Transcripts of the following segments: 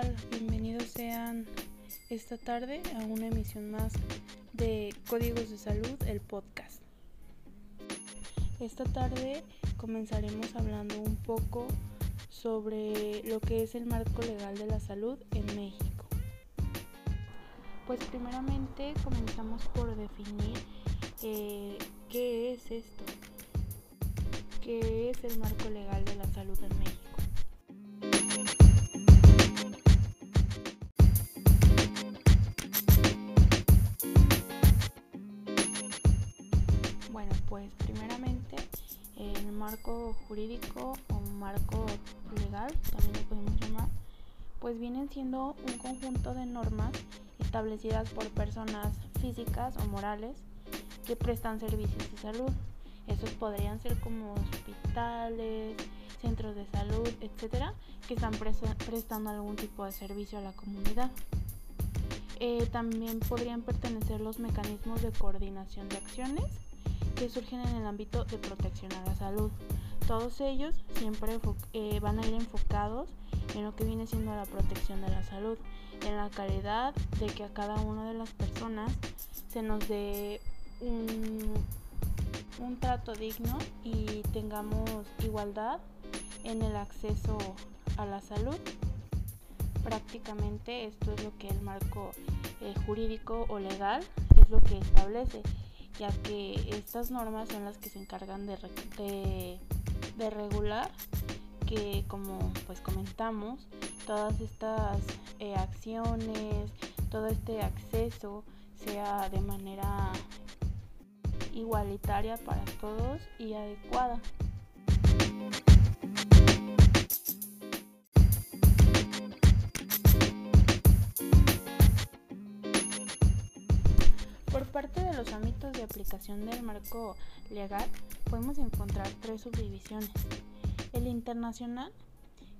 tal? Bienvenidos sean esta tarde a una emisión más de Códigos de Salud, el podcast. Esta tarde comenzaremos hablando un poco sobre lo que es el marco legal de la salud en México. Pues primeramente comenzamos por definir eh, qué es esto, qué es el marco legal de la salud en México. Pues primeramente el marco jurídico o marco legal, también lo podemos llamar, pues vienen siendo un conjunto de normas establecidas por personas físicas o morales que prestan servicios de salud. Esos podrían ser como hospitales, centros de salud, etcétera, que están prestando algún tipo de servicio a la comunidad. Eh, también podrían pertenecer los mecanismos de coordinación de acciones que surgen en el ámbito de protección a la salud. Todos ellos siempre eh, van a ir enfocados en lo que viene siendo la protección de la salud, en la calidad de que a cada una de las personas se nos dé un, trato digno y tengamos igualdad en el acceso a la salud. Prácticamente esto es lo que el marco eh, jurídico o legal es lo que establece ya que estas normas son las que se encargan de, de, regular que como pues comentamos todas estas eh, acciones todo este acceso sea de manera igualitaria para todos y adecuada los ámbitos de aplicación del marco legal podemos encontrar tres subdivisiones. El internacional,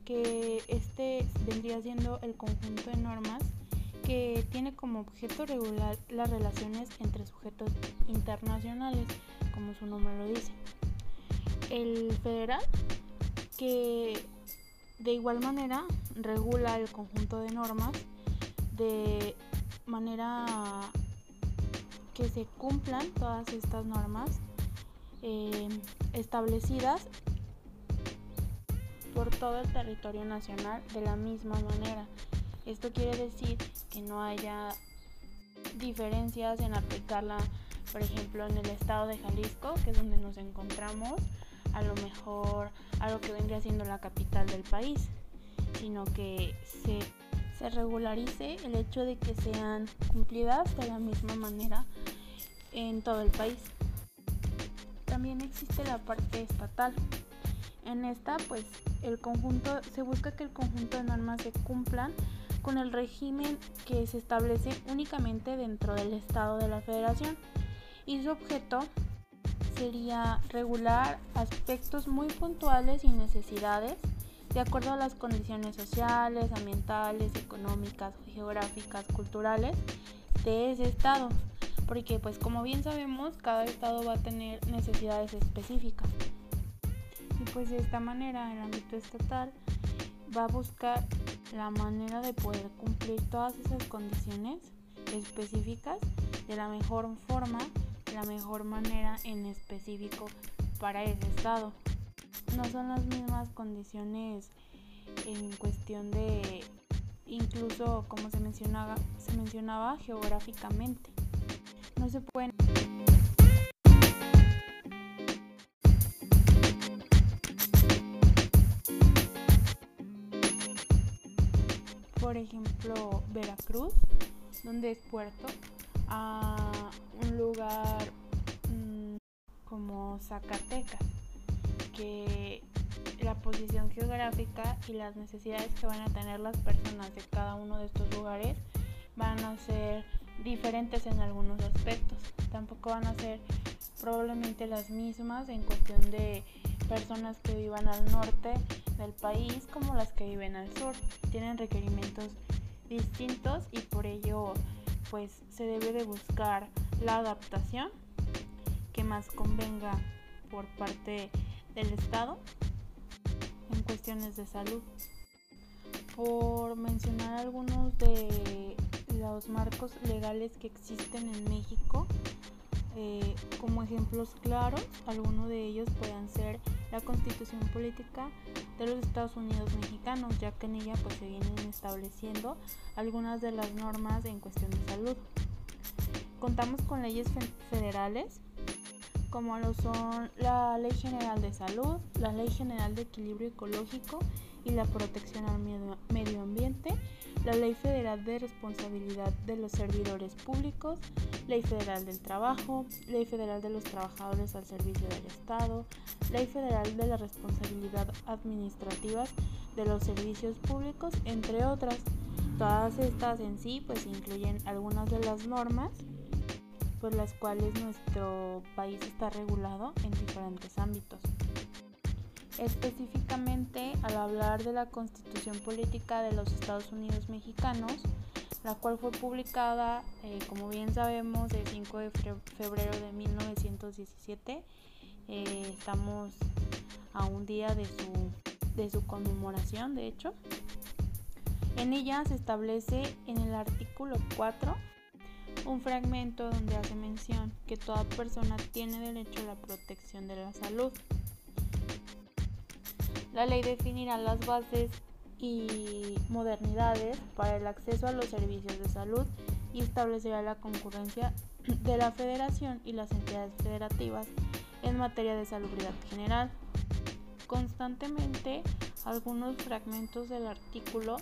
que este vendría siendo el conjunto de normas que tiene como objeto regular las relaciones entre sujetos internacionales, como su nombre lo dice. El federal, que de igual manera regula el conjunto de normas de manera que se cumplan todas estas normas eh, establecidas por todo el territorio nacional de la misma manera. Esto quiere decir que no haya diferencias en aplicarla, por ejemplo, en el estado de Jalisco, que es donde nos encontramos, a lo mejor a lo que vendría siendo la capital del país, sino que se, se regularice el hecho de que sean cumplidas de la misma manera en todo el país. También existe la parte estatal. En esta, pues, el conjunto se busca que el conjunto de normas se cumplan con el régimen que se establece únicamente dentro del estado de la federación y su objeto sería regular aspectos muy puntuales y necesidades de acuerdo a las condiciones sociales, ambientales, económicas, geográficas, culturales de ese estado porque pues como bien sabemos cada estado va a tener necesidades específicas y pues de esta manera el ámbito estatal va a buscar la manera de poder cumplir todas esas condiciones específicas de la mejor forma, de la mejor manera en específico para ese estado. No son las mismas condiciones en cuestión de incluso como se mencionaba, se mencionaba geográficamente. No se pueden por ejemplo Veracruz donde es puerto a un lugar mm, como Zacatecas que la posición geográfica y las necesidades que van a tener las personas de cada uno de estos lugares van a ser diferentes en algunos aspectos. Tampoco van a ser probablemente las mismas en cuestión de personas que vivan al norte del país como las que viven al sur. Tienen requerimientos distintos y por ello pues se debe de buscar la adaptación que más convenga por parte del Estado en cuestiones de salud. por mencionar algunos de los marcos legales que existen en México, eh, como ejemplos claros, algunos de ellos pueden ser la constitución política de los Estados Unidos mexicanos, ya que en ella pues, se vienen estableciendo algunas de las normas en cuestión de salud. Contamos con leyes federales como lo son la Ley General de Salud, la Ley General de Equilibrio Ecológico y la Protección al Medio Ambiente, la Ley Federal de Responsabilidad de los Servidores Públicos, Ley Federal del Trabajo, Ley Federal de los Trabajadores al Servicio del Estado, Ley Federal de la Responsabilidad Administrativa de los Servicios Públicos, entre otras. Todas estas en sí pues incluyen algunas de las normas por las cuales nuestro país está regulado en diferentes ámbitos. Específicamente al hablar de la Constitución Política de los Estados Unidos Mexicanos, la cual fue publicada, eh, como bien sabemos, el 5 de febrero de 1917. Eh, estamos a un día de su, de su conmemoración, de hecho. En ella se establece en el artículo 4 un fragmento donde hace mención que toda persona tiene derecho a la protección de la salud. La ley definirá las bases y modernidades para el acceso a los servicios de salud y establecerá la concurrencia de la federación y las entidades federativas en materia de salubridad general. Constantemente, algunos fragmentos del artículo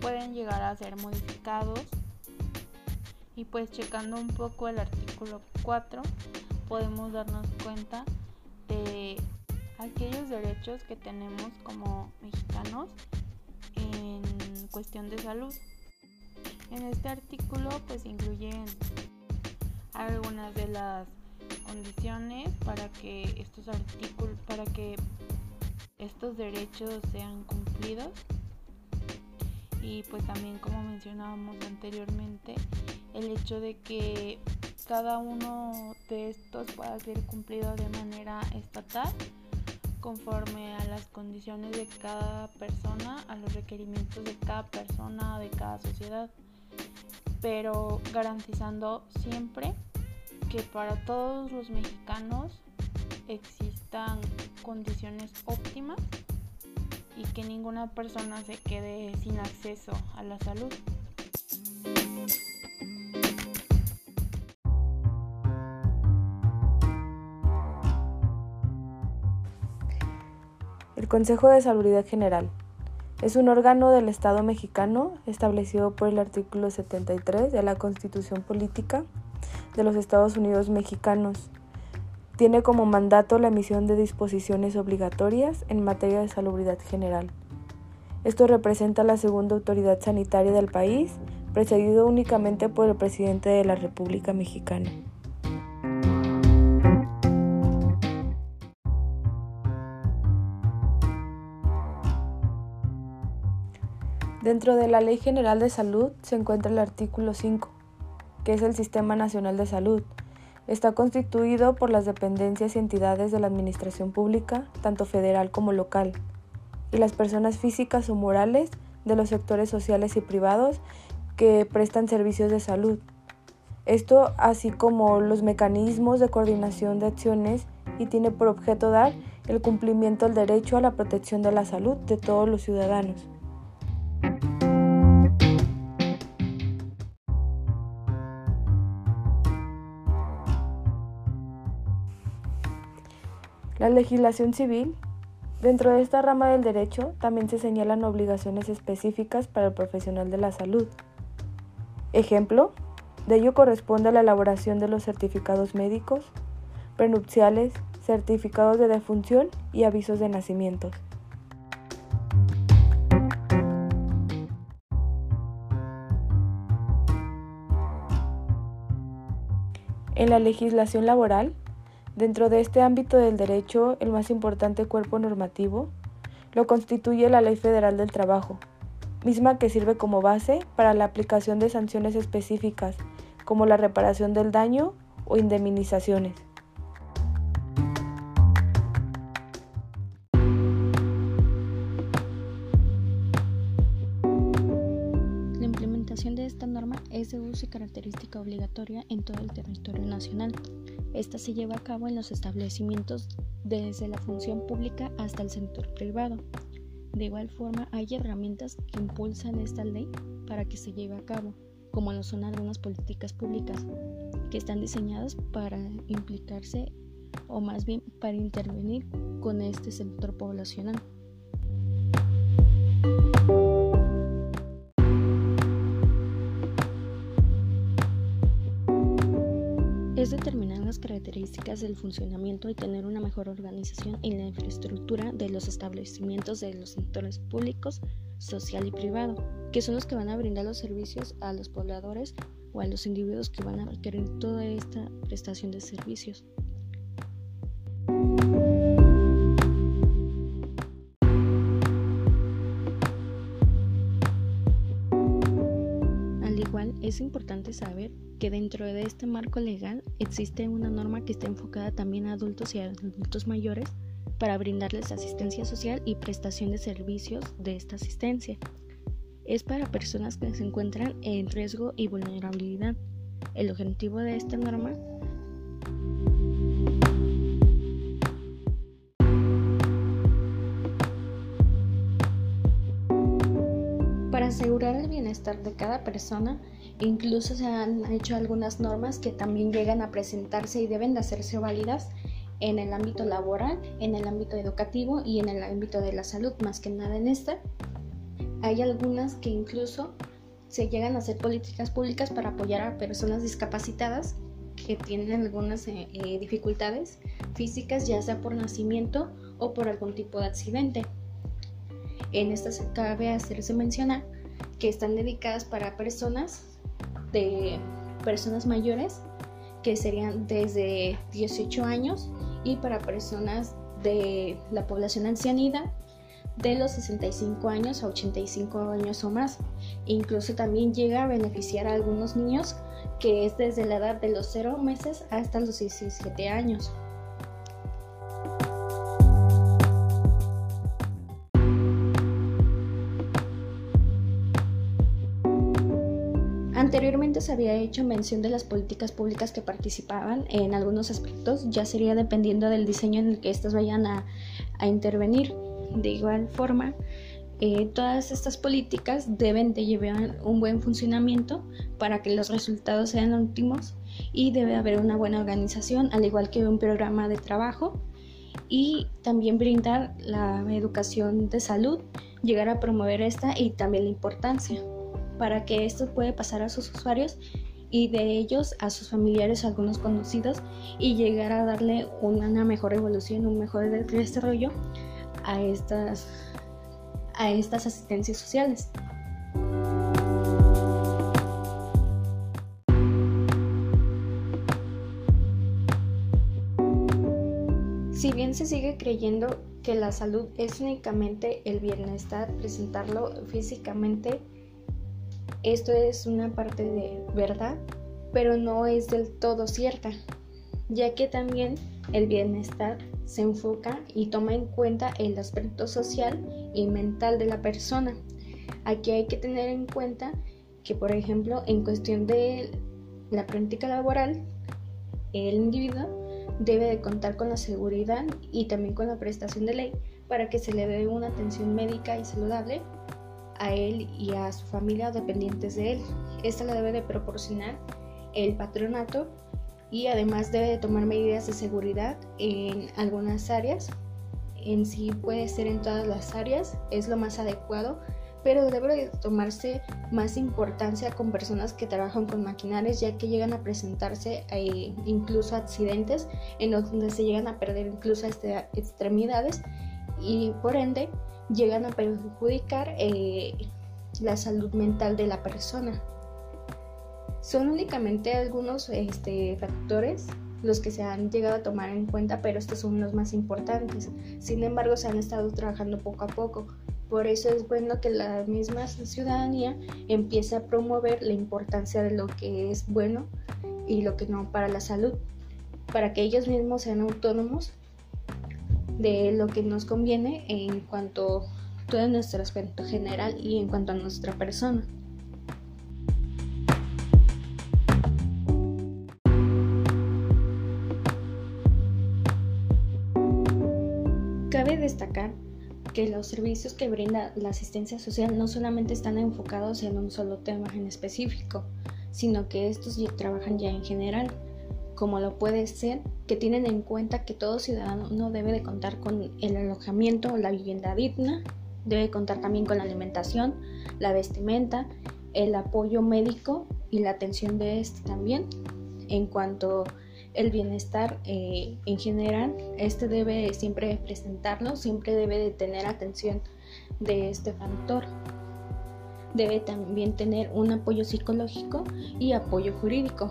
pueden llegar a ser modificados y pues checando un poco el artículo 4 podemos darnos cuenta de aquellos derechos que tenemos como mexicanos en cuestión de salud. En este artículo pues incluyen algunas de las condiciones para que estos artículos para que estos derechos sean cumplidos y pues también como mencionábamos anteriormente el hecho de que cada uno de estos pueda ser cumplido de manera estatal conforme a las condiciones de cada persona, a los requerimientos de cada persona, de cada sociedad, pero garantizando siempre que para todos los mexicanos existan condiciones óptimas y que ninguna persona se quede sin acceso a la salud. Consejo de Salubridad General es un órgano del Estado mexicano establecido por el artículo 73 de la Constitución Política de los Estados Unidos mexicanos. Tiene como mandato la emisión de disposiciones obligatorias en materia de salubridad general. Esto representa la segunda autoridad sanitaria del país, precedido únicamente por el presidente de la República Mexicana. Dentro de la Ley General de Salud se encuentra el artículo 5, que es el Sistema Nacional de Salud. Está constituido por las dependencias y entidades de la Administración Pública, tanto federal como local, y las personas físicas o morales de los sectores sociales y privados que prestan servicios de salud. Esto así como los mecanismos de coordinación de acciones y tiene por objeto dar el cumplimiento del derecho a la protección de la salud de todos los ciudadanos. La legislación civil. Dentro de esta rama del derecho también se señalan obligaciones específicas para el profesional de la salud. Ejemplo, de ello corresponde a la elaboración de los certificados médicos, prenupciales, certificados de defunción y avisos de nacimientos. En la legislación laboral Dentro de este ámbito del derecho, el más importante cuerpo normativo lo constituye la Ley Federal del Trabajo, misma que sirve como base para la aplicación de sanciones específicas, como la reparación del daño o indemnizaciones. La implementación de esta norma es de uso y característica obligatoria en todo el territorio nacional esta se lleva a cabo en los establecimientos desde la función pública hasta el sector privado. De igual forma, hay herramientas que impulsan esta ley para que se lleve a cabo, como lo son algunas políticas públicas que están diseñadas para implicarse o más bien para intervenir con este sector poblacional. Características del funcionamiento y tener una mejor organización en la infraestructura de los establecimientos de los sectores públicos, social y privado, que son los que van a brindar los servicios a los pobladores o a los individuos que van a requerir toda esta prestación de servicios. Es importante saber que dentro de este marco legal existe una norma que está enfocada también a adultos y a adultos mayores para brindarles asistencia social y prestación de servicios de esta asistencia. Es para personas que se encuentran en riesgo y vulnerabilidad. El objetivo de esta norma Para asegurar el bienestar de cada persona, incluso se han hecho algunas normas que también llegan a presentarse y deben de hacerse válidas en el ámbito laboral, en el ámbito educativo y en el ámbito de la salud, más que nada en esta. Hay algunas que incluso se llegan a hacer políticas públicas para apoyar a personas discapacitadas que tienen algunas eh, eh, dificultades físicas, ya sea por nacimiento o por algún tipo de accidente. En estas cabe hacerse mencionar que están dedicadas para personas de personas mayores que serían desde 18 años y para personas de la población ancianida de los 65 años a 85 años o más. Incluso también llega a beneficiar a algunos niños que es desde la edad de los 0 meses hasta los 17 años. Anteriormente se había hecho mención de las políticas públicas que participaban en algunos aspectos, ya sería dependiendo del diseño en el que éstas vayan a, intervenir. De igual forma, eh, todas estas políticas deben de llevar un buen funcionamiento para que los resultados sean óptimos y debe haber una buena organización, al igual que un programa de trabajo y también brindar la educación de salud, llegar a promover esta y también la importancia para que esto pueda pasar a sus usuarios y de ellos a sus familiares, algunos conocidos, y llegar a darle una mejor evolución, un mejor desarrollo a estas, a estas asistencias sociales. Si bien se sigue creyendo que la salud es únicamente el bienestar, presentarlo físicamente, esto es una parte de verdad, pero no es del todo cierta, ya que también el bienestar se enfoca y toma en cuenta el aspecto social y mental de la persona. Aquí hay que tener en cuenta que, por ejemplo, en cuestión de la práctica laboral, el individuo debe de contar con la seguridad y también con la prestación de ley para que se le dé una atención médica y saludable a él y a su familia dependientes de él. Esta la debe de proporcionar el patronato y además debe de tomar medidas de seguridad en algunas áreas. En sí puede ser en todas las áreas, es lo más adecuado, pero debe de tomarse más importancia con personas que trabajan con maquinarias ya que llegan a presentarse eh, incluso accidentes en donde se llegan a perder incluso extremidades y por ende llegan a perjudicar eh, la salud mental de la persona. Son únicamente algunos este, factores los que se han llegado a tomar en cuenta, pero estos son los más importantes. Sin embargo, se han estado trabajando poco a poco. Por eso es bueno que la misma ciudadanía empiece a promover la importancia de lo que es bueno y lo que no para la salud, para que ellos mismos sean autónomos de lo que nos conviene en cuanto a todo nuestro aspecto general y en cuanto a nuestra persona. Cabe destacar que los servicios que brinda la asistencia social no solamente están enfocados en un solo tema en específico, sino que estos trabajan ya en general, como lo puede ser que tienen en cuenta que todo ciudadano debe de contar con el alojamiento o la vivienda digna, debe contar también con la alimentación, la vestimenta, el apoyo médico y la atención de este también. En cuanto el bienestar eh, en general, este debe siempre presentarlo, siempre debe de tener atención de este factor. Debe también tener un apoyo psicológico y apoyo jurídico.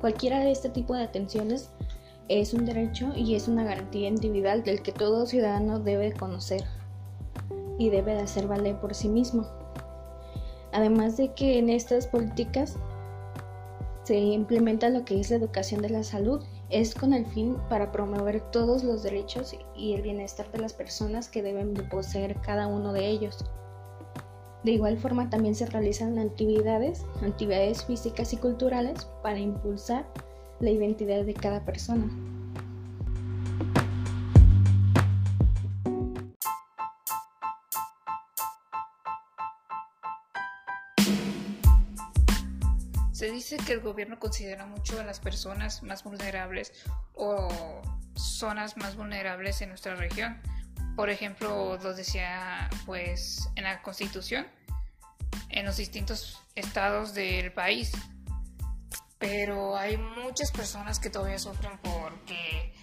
Cualquiera de este tipo de atenciones es un derecho y es una garantía individual del que todo ciudadano debe conocer y debe de hacer valer por sí mismo. Además de que en estas políticas se implementa lo que es la educación de la salud. Es con el fin para promover todos los derechos y el bienestar de las personas que deben de poseer cada uno de ellos. De igual forma también se realizan actividades, actividades físicas y culturales para impulsar la identidad de cada persona. Se dice que el gobierno considera mucho a las personas más vulnerables o zonas más vulnerables en nuestra región. Por ejemplo, lo decía pues en la Constitución, en los distintos estados del país. Pero hay muchas personas que todavía sufren porque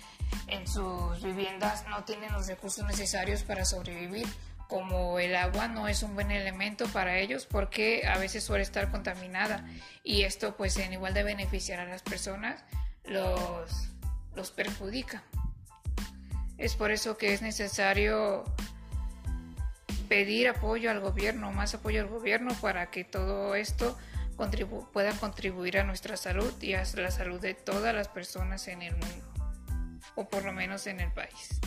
en sus viviendas no tienen los recursos necesarios para sobrevivir como el agua no es un buen elemento para ellos porque a veces suele estar contaminada y esto pues en igual de beneficiar a las personas los, los perjudica. Es por eso que es necesario pedir apoyo al gobierno, más apoyo al gobierno para que todo esto pueda contribuir a nuestra salud y a la salud de todas las personas en el mundo, o por lo menos en el país.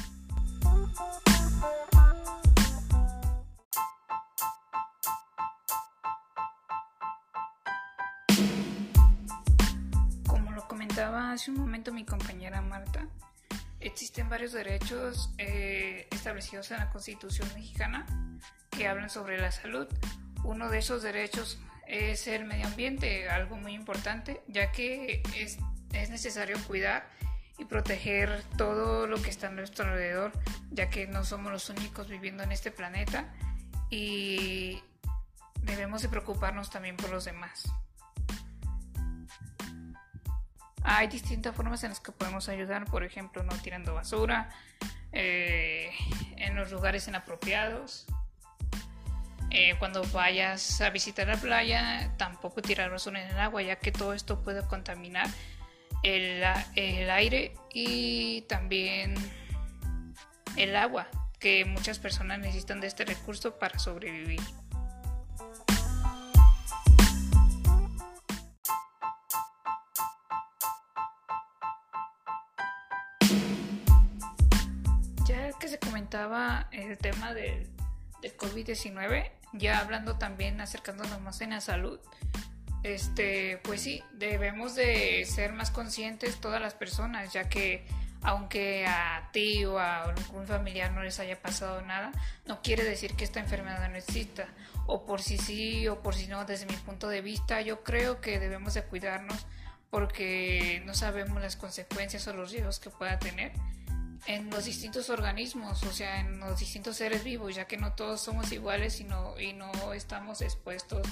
hace un momento mi compañera Marta, existen varios derechos eh, establecidos en la Constitución mexicana que hablan sobre la salud. Uno de esos derechos es el medio ambiente, algo muy importante, ya que es, es necesario cuidar y proteger todo lo que está a nuestro alrededor, ya que no somos los únicos viviendo en este planeta y debemos de preocuparnos también por los demás. Hay distintas formas en las que podemos ayudar, por ejemplo, no tirando basura, eh, en los lugares inapropiados. Eh, cuando vayas a visitar la playa, tampoco tirar basura en el agua, ya que todo esto puede contaminar el, el aire y también el agua, que muchas personas necesitan de este recurso para sobrevivir. El tema del, del COVID-19, ya hablando también, acercándonos más en la salud, este, pues sí, debemos de ser más conscientes todas las personas, ya que aunque a ti o a algún familiar no les haya pasado nada, no quiere decir que esta enfermedad no exista. O por si sí o por si no, desde mi punto de vista, yo creo que debemos de cuidarnos porque no sabemos las consecuencias o los riesgos que pueda tener en los distintos organismos, o sea, en los distintos seres vivos, ya que no todos somos iguales y no, y no estamos expuestos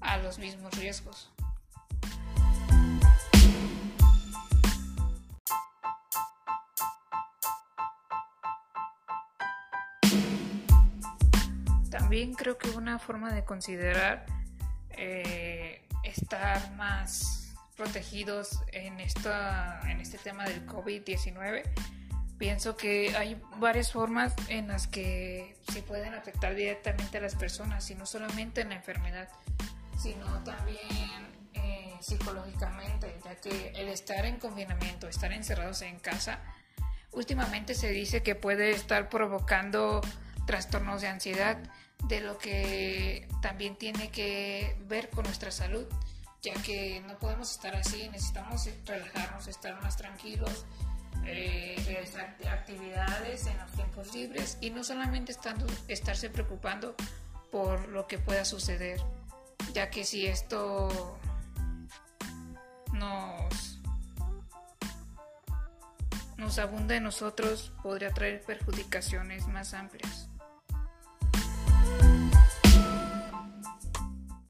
a los mismos riesgos. También creo que una forma de considerar eh, estar más protegidos en, esta, en este tema del COVID-19 pienso que hay varias formas en las que se pueden afectar directamente a las personas, y no solamente en la enfermedad, sino también eh, psicológicamente, ya que el estar en confinamiento, estar encerrados en casa, últimamente se dice que puede estar provocando trastornos de ansiedad, de lo que también tiene que ver con nuestra salud, ya que no podemos estar así, necesitamos relajarnos, estar más tranquilos eh, actividades en los tiempos libres y no solamente estando, estarse preocupando por lo que pueda suceder, ya que si esto nos, nos abunda en nosotros, podría traer perjudicaciones más amplias.